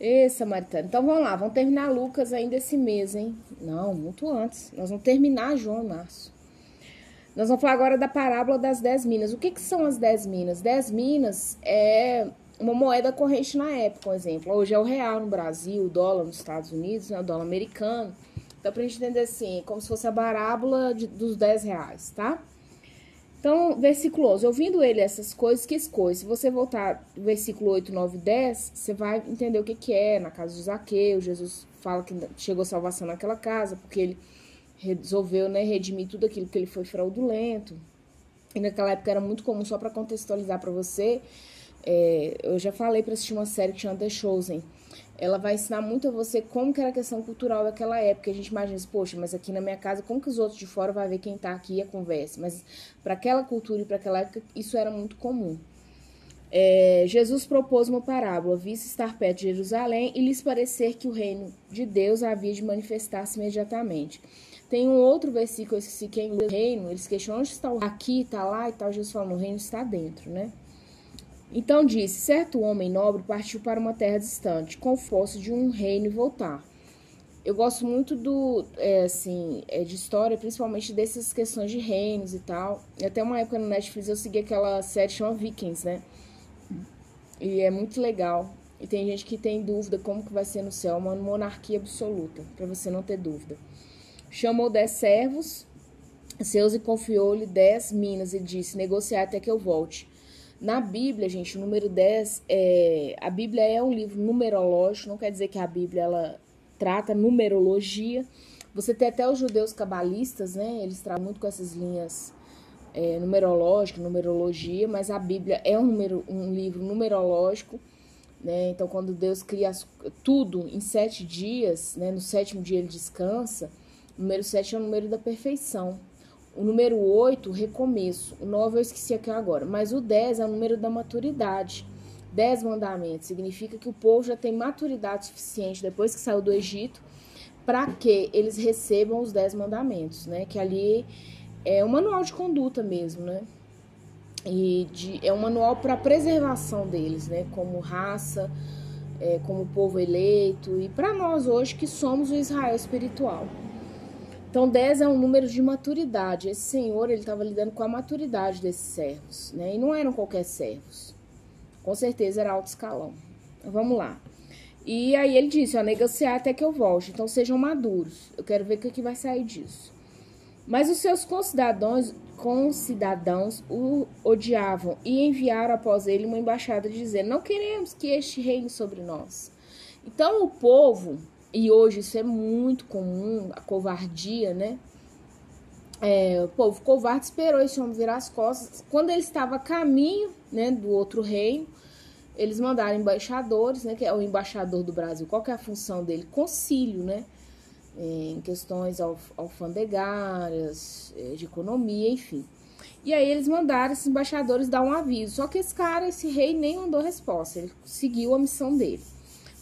Ê, Samaritano. Então vamos lá, vamos terminar Lucas ainda esse mês, hein? Não, muito antes. Nós vamos terminar João março. Nós vamos falar agora da parábola das dez minas. O que, que são as dez minas? Dez minas é uma moeda corrente na época, por exemplo. Hoje é o real no Brasil, o dólar nos Estados Unidos, né, o dólar americano. Então, pra gente entender assim, como se fosse a parábola de, dos 10 reais, tá? Então, versículo 11. Ouvindo ele essas coisas, que coisas? Se você voltar versículo 8, 9 e 10, você vai entender o que, que é. Na casa de Zaqueu, Jesus fala que chegou salvação naquela casa, porque ele resolveu né, redimir tudo aquilo que ele foi fraudulento. E naquela época era muito comum, só para contextualizar para você, é, eu já falei para assistir uma série que chama The Chosen. Ela vai ensinar muito a você como que era a questão cultural daquela época. A gente imagina, assim, poxa, mas aqui na minha casa, como que os outros de fora vai ver quem tá aqui e a conversa? Mas para aquela cultura e para aquela época, isso era muito comum. É, Jesus propôs uma parábola, vista estar perto de Jerusalém e lhes parecer que o reino de Deus havia de manifestar-se imediatamente. Tem um outro versículo, esse que é em reino, eles questionam onde está o aqui, está lá e tal. Jesus fala, no reino está dentro, né? Então disse: certo homem nobre partiu para uma terra distante, com força de um reino e voltar. Eu gosto muito do, é, assim, é, de história, principalmente dessas questões de reinos e tal. Até uma época no Netflix eu segui aquela série chamada Vikings, né? E é muito legal. E tem gente que tem dúvida como que vai ser no céu, uma monarquia absoluta, para você não ter dúvida. Chamou dez servos seus e confiou-lhe dez minas e disse: negociar até que eu volte. Na Bíblia, gente, o número 10, é, a Bíblia é um livro numerológico, não quer dizer que a Bíblia ela trata numerologia. Você tem até os judeus cabalistas, né? Eles tratam muito com essas linhas é, numerológicas, numerologia, mas a Bíblia é um, número, um livro numerológico, né? Então, quando Deus cria tudo em sete dias, né? No sétimo dia ele descansa. O número sete é o número da perfeição. O número 8, recomeço. O 9 eu esqueci aqui agora. Mas o 10 é o número da maturidade. 10 mandamentos significa que o povo já tem maturidade suficiente depois que saiu do Egito para que eles recebam os 10 mandamentos, né? Que ali é um manual de conduta mesmo, né? E de, é um manual para preservação deles, né? Como raça, é, como povo eleito e para nós hoje que somos o Israel espiritual. Então, 10 é um número de maturidade. Esse senhor, ele estava lidando com a maturidade desses servos, né? E não eram qualquer servos. Com certeza era alto escalão. Então, vamos lá. E aí ele disse, ó, negociar até que eu volte. Então, sejam maduros. Eu quero ver o que, que vai sair disso. Mas os seus concidadãos, concidadãos o odiavam e enviaram após ele uma embaixada dizendo, não queremos que este reine sobre nós. Então, o povo e hoje isso é muito comum, a covardia, né? É, o povo covarde esperou esse homem virar as costas. Quando ele estava a caminho né, do outro reino, eles mandaram embaixadores, né, que é o embaixador do Brasil. Qual que é a função dele? Concílio, né? Em questões alf alfandegárias, é, de economia, enfim. E aí eles mandaram esses embaixadores dar um aviso. Só que esse cara, esse rei, nem mandou resposta. Ele seguiu a missão dele.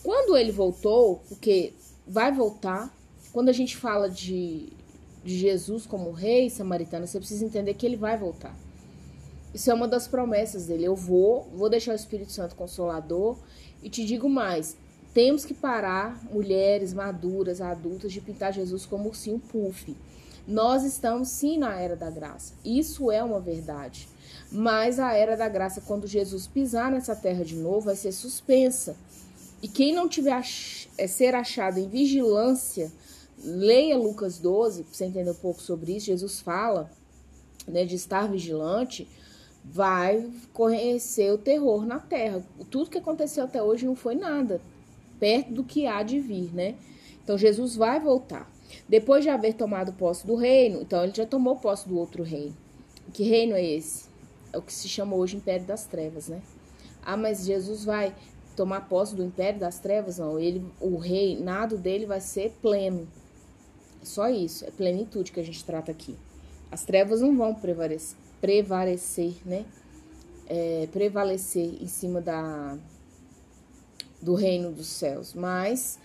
Quando ele voltou, porque vai voltar, quando a gente fala de, de Jesus como rei samaritano, você precisa entender que ele vai voltar. Isso é uma das promessas dele. Eu vou, vou deixar o Espírito Santo consolador e te digo mais. Temos que parar, mulheres maduras, adultas, de pintar Jesus como ursinho puff. Nós estamos sim na era da graça. Isso é uma verdade. Mas a era da graça, quando Jesus pisar nessa terra de novo, vai ser suspensa. E quem não tiver ach é, ser achado em vigilância, leia Lucas 12, para você entender um pouco sobre isso. Jesus fala né, de estar vigilante, vai conhecer o terror na terra. Tudo que aconteceu até hoje não foi nada, perto do que há de vir, né? Então Jesus vai voltar. Depois de haver tomado posse do reino, então ele já tomou posse do outro reino. Que reino é esse? É o que se chama hoje Império das Trevas, né? Ah, mas Jesus vai tomar posse do império das trevas, não. Ele, o reinado dele vai ser pleno. Só isso, é plenitude que a gente trata aqui. As trevas não vão prevalecer, prevalecer né? É, prevalecer em cima da, do reino dos céus, mas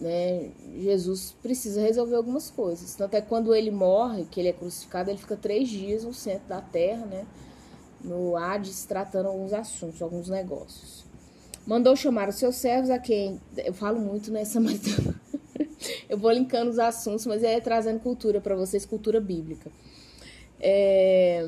né, Jesus precisa resolver algumas coisas. Tanto é quando ele morre, que ele é crucificado, ele fica três dias no centro da terra, né? No Hades, tratando alguns assuntos, alguns negócios. Mandou chamar os seus servos a quem. Eu falo muito nessa, mas. eu vou linkando os assuntos, mas é trazendo cultura para vocês, cultura bíblica. É,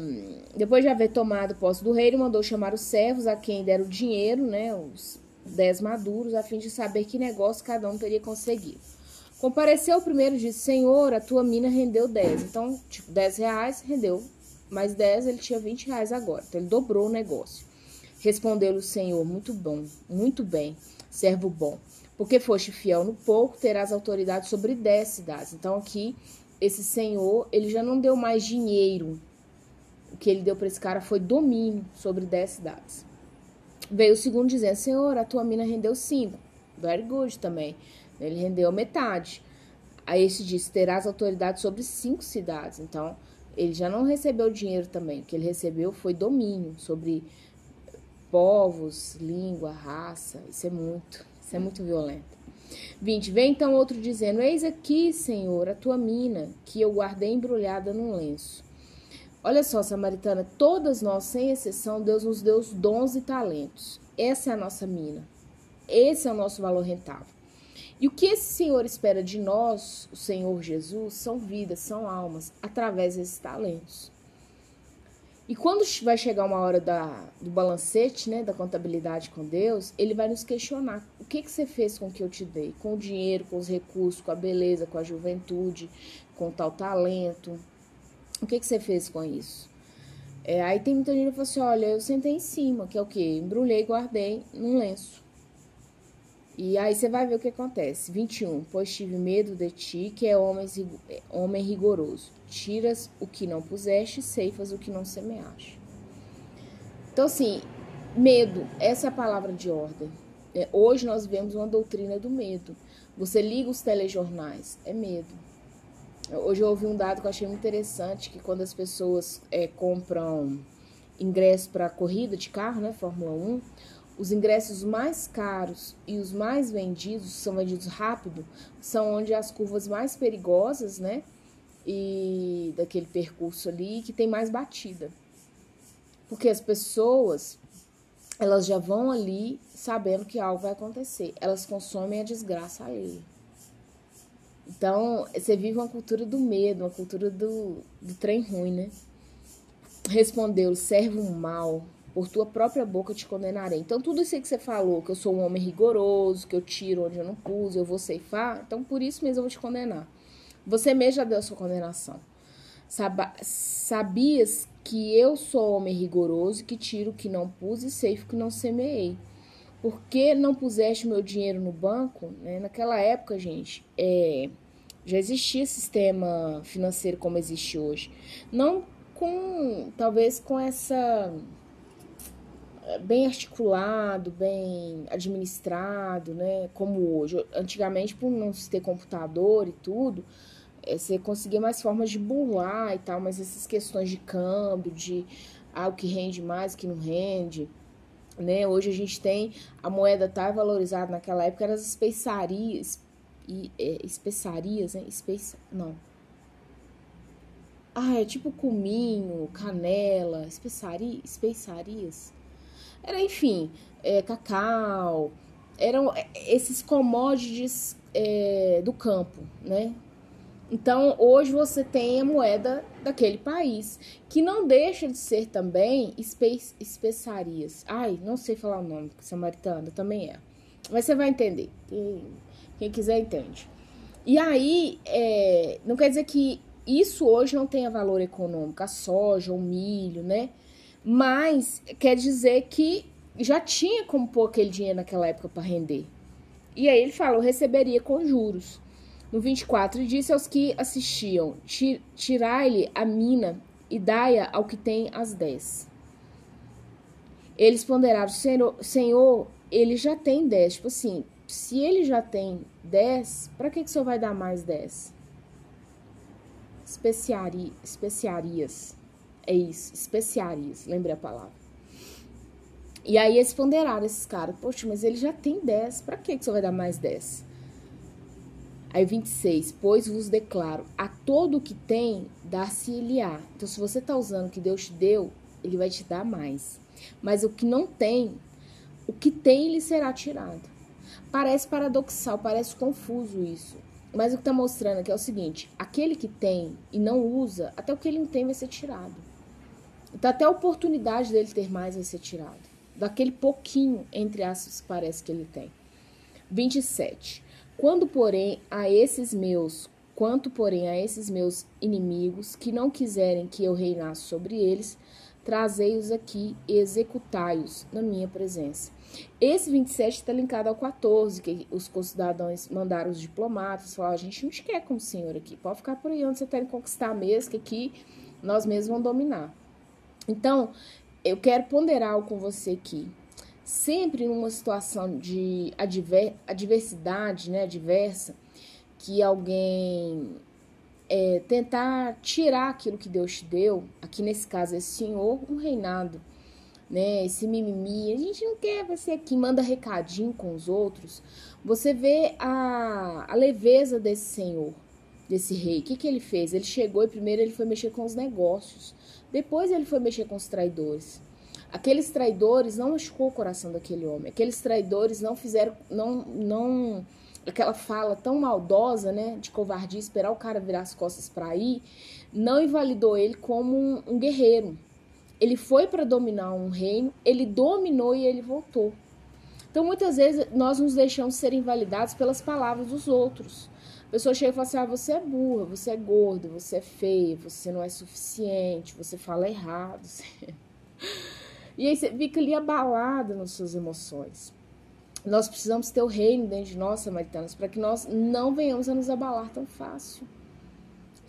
depois de haver tomado posse do rei, ele mandou chamar os servos a quem deram o dinheiro, né, os dez maduros, a fim de saber que negócio cada um teria conseguido. Compareceu o primeiro e disse: Senhor, a tua mina rendeu 10. Então, tipo, 10 reais rendeu mais 10, ele tinha 20 reais agora. Então, ele dobrou o negócio. Respondeu-lhe o Senhor: Muito bom, muito bem, servo bom. Porque foste fiel no pouco, terás autoridade sobre 10 cidades. Então, aqui, esse senhor, ele já não deu mais dinheiro. O que ele deu para esse cara foi domínio sobre 10 cidades. Veio o segundo dizendo: Senhor, a tua mina rendeu 5. Very good também. Ele rendeu metade. Aí esse disse: terás autoridade sobre cinco cidades. Então, ele já não recebeu dinheiro também. O que ele recebeu foi domínio sobre povos, língua, raça. Isso é muito, isso é muito violento. 20. Vem então outro dizendo: Eis aqui, Senhor, a tua mina, que eu guardei embrulhada num lenço. Olha só, Samaritana, todas nós, sem exceção, Deus nos deu os dons e talentos. Essa é a nossa mina. Esse é o nosso valor rentável. E o que esse Senhor espera de nós, o Senhor Jesus, são vidas, são almas, através desses talentos. E quando vai chegar uma hora da, do balancete, né, da contabilidade com Deus, ele vai nos questionar: o que, que você fez com o que eu te dei? Com o dinheiro, com os recursos, com a beleza, com a juventude, com tal talento? O que, que você fez com isso? É, aí tem muita gente que fala assim: olha, eu sentei em cima, que é o quê? Embrulhei guardei num lenço. E aí você vai ver o que acontece. 21. Pois tive medo de ti, que é homem, homem rigoroso. Tiras o que não puseste, ceifas o que não semeaste. Então, assim, medo, essa é a palavra de ordem. É, hoje nós vemos uma doutrina do medo. Você liga os telejornais, é medo. Hoje eu ouvi um dado que eu achei muito interessante, que quando as pessoas é, compram ingresso para corrida de carro, né, Fórmula 1, os ingressos mais caros e os mais vendidos, são vendidos rápido, são onde as curvas mais perigosas, né? E daquele percurso ali que tem mais batida. Porque as pessoas, elas já vão ali sabendo que algo vai acontecer. Elas consomem a desgraça alheia. Então, você vive uma cultura do medo, uma cultura do, do trem ruim, né? Respondeu, servo mal, por tua própria boca te condenarei. Então, tudo isso que você falou, que eu sou um homem rigoroso, que eu tiro onde eu não pus, eu vou ceifar, então por isso mesmo eu vou te condenar. Você mesmo já deu a sua condenação. Sabias que eu sou homem rigoroso, que tiro o que não pus e ceifo o que não semeei. Por que não puseste meu dinheiro no banco? Né? Naquela época, gente, é, já existia sistema financeiro como existe hoje. Não com, talvez com essa bem articulado, bem administrado, né? Como hoje. Antigamente, por não se ter computador e tudo, é, você conseguia mais formas de burlar e tal, mas essas questões de câmbio, de ah, o que rende mais, o que não rende, né? Hoje a gente tem a moeda tá valorizada naquela época eram as especiarias e é, especiarias, né? Especia, não. Ah, é tipo cominho, canela, especiaria, especiarias. Era, enfim, é, cacau, eram é, esses commodities é, do campo, né? Então, hoje você tem a moeda daquele país, que não deixa de ser também espe especiarias. Ai, não sei falar o nome, samaritana também é. Mas você vai entender. Quem, quem quiser entende. E aí, é, não quer dizer que isso hoje não tenha valor econômico, a soja, o milho, né? Mas quer dizer que já tinha como pôr aquele dinheiro naquela época para render. E aí ele falou, receberia com juros. No 24, ele disse aos que assistiam: Tirai-lhe a mina e dai-a ao que tem as dez. Eles ponderaram: Senhor, Senhor, ele já tem dez. Tipo assim, se ele já tem dez, para que, que o senhor vai dar mais dez? Especiari, especiarias. É isso, especiarias. Lembre a palavra. E aí eles ponderaram esses caras. Poxa, mas ele já tem 10. Pra que você vai dar mais 10? Aí 26. Pois vos declaro, a todo que tem, dá-se-lhe-á. Então, se você tá usando o que Deus te deu, ele vai te dar mais. Mas o que não tem, o que tem lhe será tirado. Parece paradoxal, parece confuso isso. Mas o que está mostrando aqui é o seguinte: aquele que tem e não usa, até o que ele não tem vai ser tirado. Então, até a oportunidade dele ter mais vai ser tirado. Daquele pouquinho, entre aspas, que parece que ele tem. 27. Quando, porém, a esses meus, quanto, porém, a esses meus inimigos que não quiserem que eu reinasse sobre eles, trazei-os aqui e executai-os na minha presença. Esse 27 está linkado ao 14, que os concidadãos mandaram os diplomatas, falaram, a gente não te quer como senhor aqui, pode ficar por aí onde você tem que conquistar mesmo, que aqui nós mesmos vamos dominar. Então, eu quero ponderar algo com você aqui. Sempre numa situação de adver, adversidade, né, adversa, que alguém é, tentar tirar aquilo que Deus te deu, aqui nesse caso esse senhor, um reinado, né? Esse mimimi, a gente não quer você aqui, manda recadinho com os outros. Você vê a, a leveza desse senhor, desse rei. O que, que ele fez? Ele chegou e primeiro ele foi mexer com os negócios, depois ele foi mexer com os traidores. Aqueles traidores não machucou o coração daquele homem. Aqueles traidores não fizeram, não, não aquela fala tão maldosa, né, de covardia, esperar o cara virar as costas para ir, não invalidou ele como um, um guerreiro. Ele foi para dominar um reino, ele dominou e ele voltou. Então, muitas vezes, nós nos deixamos ser invalidados pelas palavras dos outros. Pessoa chega e fala assim: ah, você é burra, você é gordo, você é feio, você não é suficiente, você fala errado. e aí você fica ali abalada nas suas emoções. Nós precisamos ter o reino dentro de nós, samaritanos, para que nós não venhamos a nos abalar tão fácil.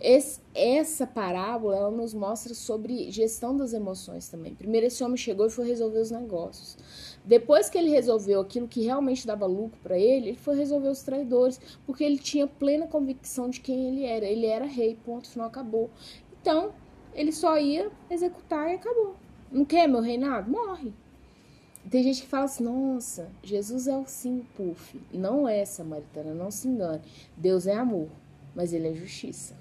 Esse, essa parábola ela nos mostra sobre gestão das emoções também. Primeiro, esse homem chegou e foi resolver os negócios. Depois que ele resolveu aquilo que realmente dava lucro para ele, ele foi resolver os traidores, porque ele tinha plena convicção de quem ele era. Ele era rei, ponto, final, acabou. Então, ele só ia executar e acabou. Não quer meu reinado? Morre. Tem gente que fala assim, nossa, Jesus é o sim, puff. Não é, samaritana, não se engane. Deus é amor, mas ele é justiça.